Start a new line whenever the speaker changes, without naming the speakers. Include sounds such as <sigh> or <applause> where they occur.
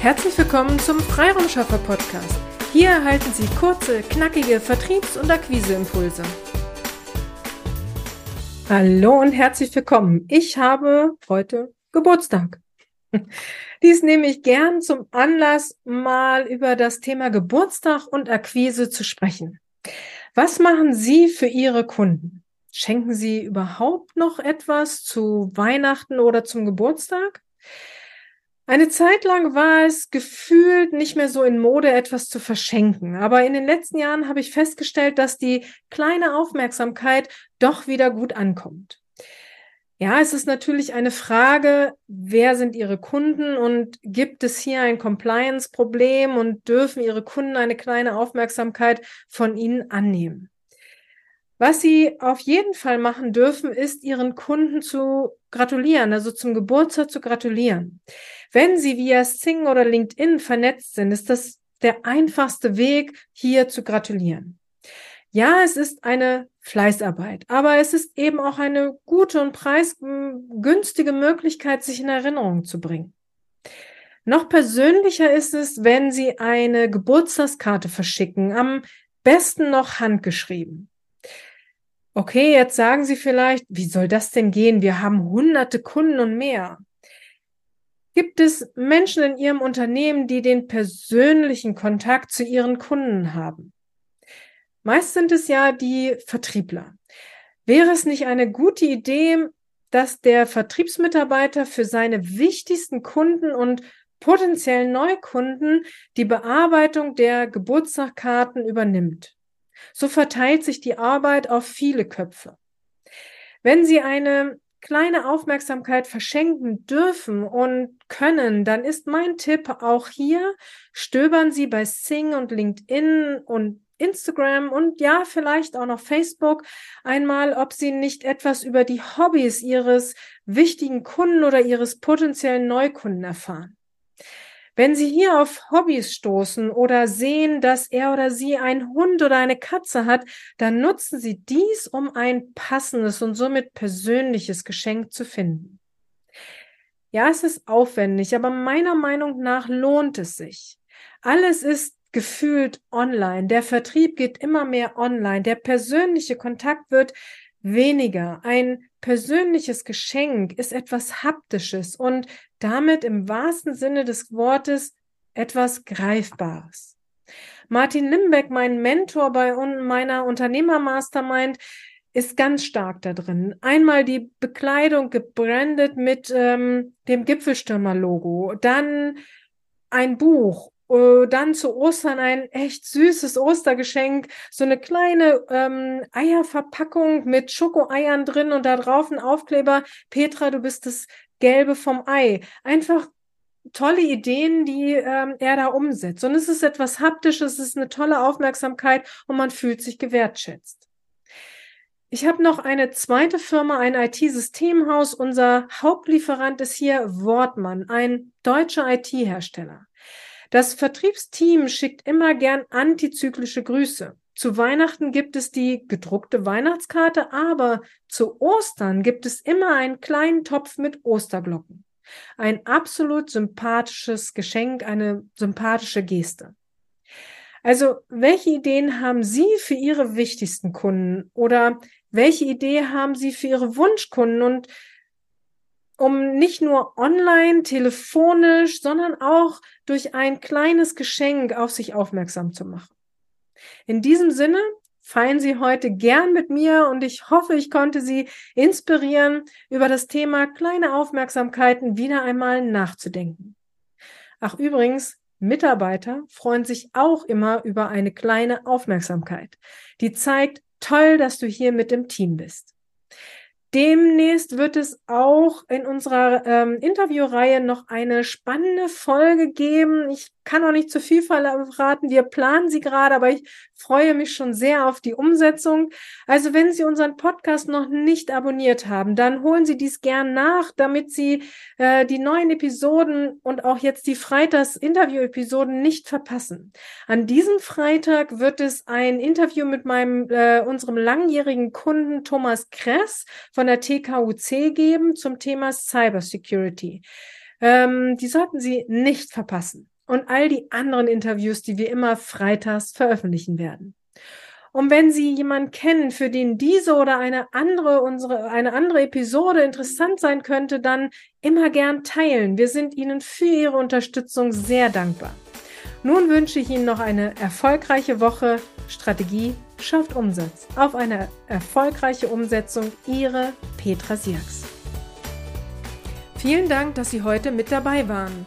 Herzlich willkommen zum Freiraumschaffer Podcast. Hier erhalten Sie kurze, knackige Vertriebs- und Akquiseimpulse. Hallo und herzlich willkommen. Ich habe heute Geburtstag. <laughs> Dies nehme ich gern zum Anlass, mal über das Thema Geburtstag und Akquise zu sprechen. Was machen Sie für Ihre Kunden? Schenken Sie überhaupt noch etwas zu Weihnachten oder zum Geburtstag? Eine Zeit lang war es gefühlt nicht mehr so in Mode, etwas zu verschenken. Aber in den letzten Jahren habe ich festgestellt, dass die kleine Aufmerksamkeit doch wieder gut ankommt. Ja, es ist natürlich eine Frage, wer sind Ihre Kunden und gibt es hier ein Compliance-Problem und dürfen Ihre Kunden eine kleine Aufmerksamkeit von Ihnen annehmen? Was Sie auf jeden Fall machen dürfen, ist Ihren Kunden zu gratulieren, also zum Geburtstag zu gratulieren. Wenn Sie via Sing oder LinkedIn vernetzt sind, ist das der einfachste Weg, hier zu gratulieren. Ja, es ist eine Fleißarbeit, aber es ist eben auch eine gute und preisgünstige Möglichkeit, sich in Erinnerung zu bringen. Noch persönlicher ist es, wenn Sie eine Geburtstagskarte verschicken, am besten noch handgeschrieben. Okay, jetzt sagen Sie vielleicht, wie soll das denn gehen? Wir haben hunderte Kunden und mehr. Gibt es Menschen in Ihrem Unternehmen, die den persönlichen Kontakt zu Ihren Kunden haben? Meist sind es ja die Vertriebler. Wäre es nicht eine gute Idee, dass der Vertriebsmitarbeiter für seine wichtigsten Kunden und potenziellen Neukunden die Bearbeitung der Geburtstagskarten übernimmt? So verteilt sich die Arbeit auf viele Köpfe. Wenn Sie eine kleine Aufmerksamkeit verschenken dürfen und können, dann ist mein Tipp auch hier, stöbern Sie bei Sing und LinkedIn und Instagram und ja, vielleicht auch noch Facebook einmal, ob Sie nicht etwas über die Hobbys Ihres wichtigen Kunden oder Ihres potenziellen Neukunden erfahren. Wenn Sie hier auf Hobbys stoßen oder sehen, dass er oder sie einen Hund oder eine Katze hat, dann nutzen Sie dies, um ein passendes und somit persönliches Geschenk zu finden. Ja, es ist aufwendig, aber meiner Meinung nach lohnt es sich. Alles ist gefühlt online. Der Vertrieb geht immer mehr online. Der persönliche Kontakt wird weniger. Ein persönliches Geschenk ist etwas Haptisches und damit im wahrsten Sinne des Wortes etwas Greifbares. Martin Limbeck, mein Mentor bei meiner Unternehmermastermind, ist ganz stark da drin. Einmal die Bekleidung gebrandet mit ähm, dem Gipfelstürmer-Logo, dann ein Buch dann zu Ostern ein echt süßes Ostergeschenk, so eine kleine ähm, Eierverpackung mit Schokoeiern drin und da drauf ein Aufkleber. Petra, du bist das Gelbe vom Ei. Einfach tolle Ideen, die ähm, er da umsetzt. Und es ist etwas Haptisches, es ist eine tolle Aufmerksamkeit und man fühlt sich gewertschätzt. Ich habe noch eine zweite Firma, ein IT-Systemhaus. Unser Hauptlieferant ist hier Wortmann, ein deutscher IT-Hersteller. Das Vertriebsteam schickt immer gern antizyklische Grüße. Zu Weihnachten gibt es die gedruckte Weihnachtskarte, aber zu Ostern gibt es immer einen kleinen Topf mit Osterglocken. Ein absolut sympathisches Geschenk, eine sympathische Geste. Also, welche Ideen haben Sie für Ihre wichtigsten Kunden oder welche Idee haben Sie für Ihre Wunschkunden und um nicht nur online, telefonisch, sondern auch durch ein kleines Geschenk auf sich aufmerksam zu machen. In diesem Sinne feiern Sie heute gern mit mir und ich hoffe, ich konnte Sie inspirieren, über das Thema kleine Aufmerksamkeiten wieder einmal nachzudenken. Ach übrigens, Mitarbeiter freuen sich auch immer über eine kleine Aufmerksamkeit. Die zeigt, toll, dass du hier mit dem Team bist. Demnächst wird es auch in unserer ähm, Interviewreihe noch eine spannende Folge geben. Ich kann auch nicht zu viel verraten. Wir planen sie gerade, aber ich freue mich schon sehr auf die Umsetzung. Also wenn Sie unseren Podcast noch nicht abonniert haben, dann holen Sie dies gern nach, damit Sie äh, die neuen Episoden und auch jetzt die Freitags-Interview-Episoden nicht verpassen. An diesem Freitag wird es ein Interview mit meinem äh, unserem langjährigen Kunden Thomas Kress von der TKUC geben zum Thema Cybersecurity. Ähm, die sollten Sie nicht verpassen. Und all die anderen Interviews, die wir immer freitags veröffentlichen werden. Und wenn Sie jemanden kennen, für den diese oder eine andere, unsere, eine andere Episode interessant sein könnte, dann immer gern teilen. Wir sind Ihnen für Ihre Unterstützung sehr dankbar. Nun wünsche ich Ihnen noch eine erfolgreiche Woche. Strategie schafft Umsatz. Auf eine erfolgreiche Umsetzung. Ihre Petra Sierks. Vielen Dank, dass Sie heute mit dabei waren.